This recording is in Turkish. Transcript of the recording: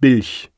Bilch